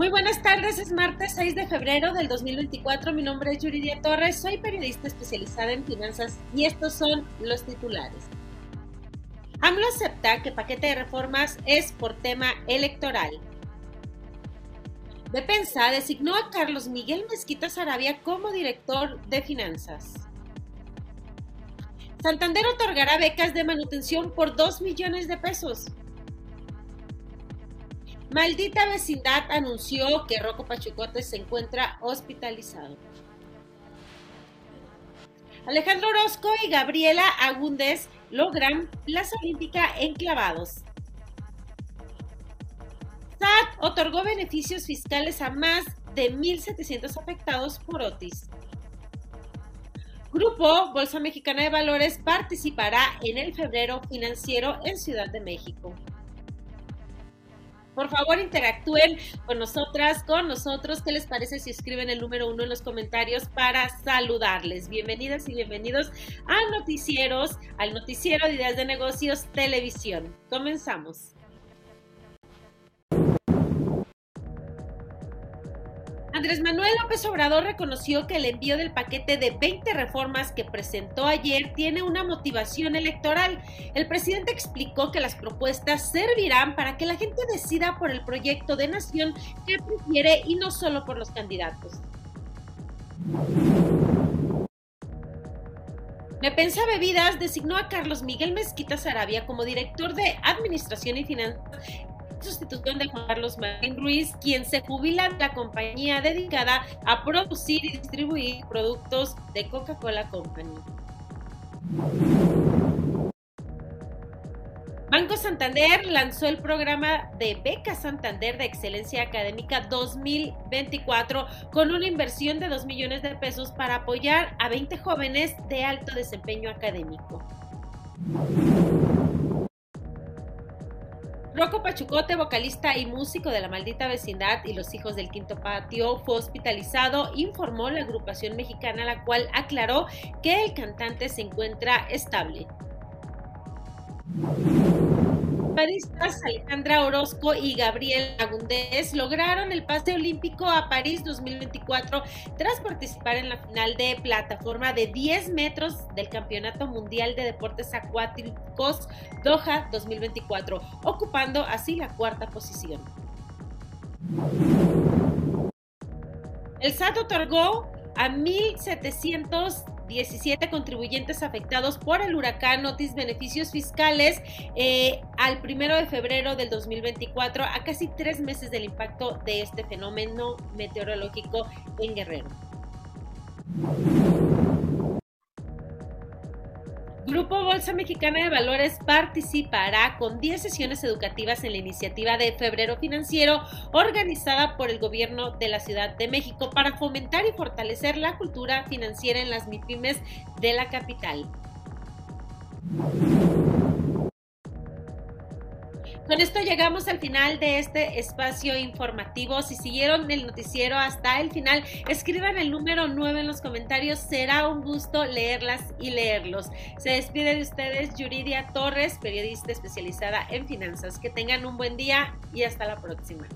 Muy buenas tardes, es martes 6 de febrero del 2024. Mi nombre es Yuridia Torres, soy periodista especializada en finanzas y estos son los titulares. AMLO acepta que paquete de reformas es por tema electoral. Depensa designó a Carlos Miguel Mezquita Sarabia como director de finanzas. Santander otorgará becas de manutención por 2 millones de pesos. Maldita vecindad anunció que Rocco Pachucote se encuentra hospitalizado. Alejandro Orozco y Gabriela Agúndez logran plaza olímpica en clavados. SAT otorgó beneficios fiscales a más de 1.700 afectados por Otis. Grupo Bolsa Mexicana de Valores participará en el febrero financiero en Ciudad de México. Por favor, interactúen con nosotras, con nosotros. ¿Qué les parece si escriben el número uno en los comentarios para saludarles? Bienvenidas y bienvenidos a Noticieros, al Noticiero de Ideas de Negocios Televisión. Comenzamos. Andrés Manuel López Obrador reconoció que el envío del paquete de 20 reformas que presentó ayer tiene una motivación electoral. El presidente explicó que las propuestas servirán para que la gente decida por el proyecto de nación que prefiere y no solo por los candidatos. Mepensa Bebidas designó a Carlos Miguel Mezquita Sarabia como director de Administración y Finanzas sustitución de Juan Carlos Marín Ruiz, quien se jubila de la compañía dedicada a producir y distribuir productos de Coca-Cola Company. Banco Santander lanzó el programa de Beca Santander de Excelencia Académica 2024 con una inversión de 2 millones de pesos para apoyar a 20 jóvenes de alto desempeño académico. Rocco Pachucote, vocalista y músico de La Maldita Vecindad y Los Hijos del Quinto Patio, fue hospitalizado, informó la agrupación mexicana, la cual aclaró que el cantante se encuentra estable Alejandra Orozco y Gabriel Agundés lograron el pase olímpico a París 2024 tras participar en la final de plataforma de 10 metros del Campeonato Mundial de Deportes Acuáticos Doha 2024, ocupando así la cuarta posición. El SAT otorgó a 1.700 17 contribuyentes afectados por el huracán Otis beneficios fiscales eh, al primero de febrero del 2024, a casi tres meses del impacto de este fenómeno meteorológico en Guerrero. Grupo Bolsa Mexicana de Valores participará con 10 sesiones educativas en la iniciativa de Febrero Financiero organizada por el gobierno de la Ciudad de México para fomentar y fortalecer la cultura financiera en las MIPIMES de la capital. Con esto llegamos al final de este espacio informativo. Si siguieron el noticiero hasta el final, escriban el número 9 en los comentarios. Será un gusto leerlas y leerlos. Se despide de ustedes Yuridia Torres, periodista especializada en finanzas. Que tengan un buen día y hasta la próxima.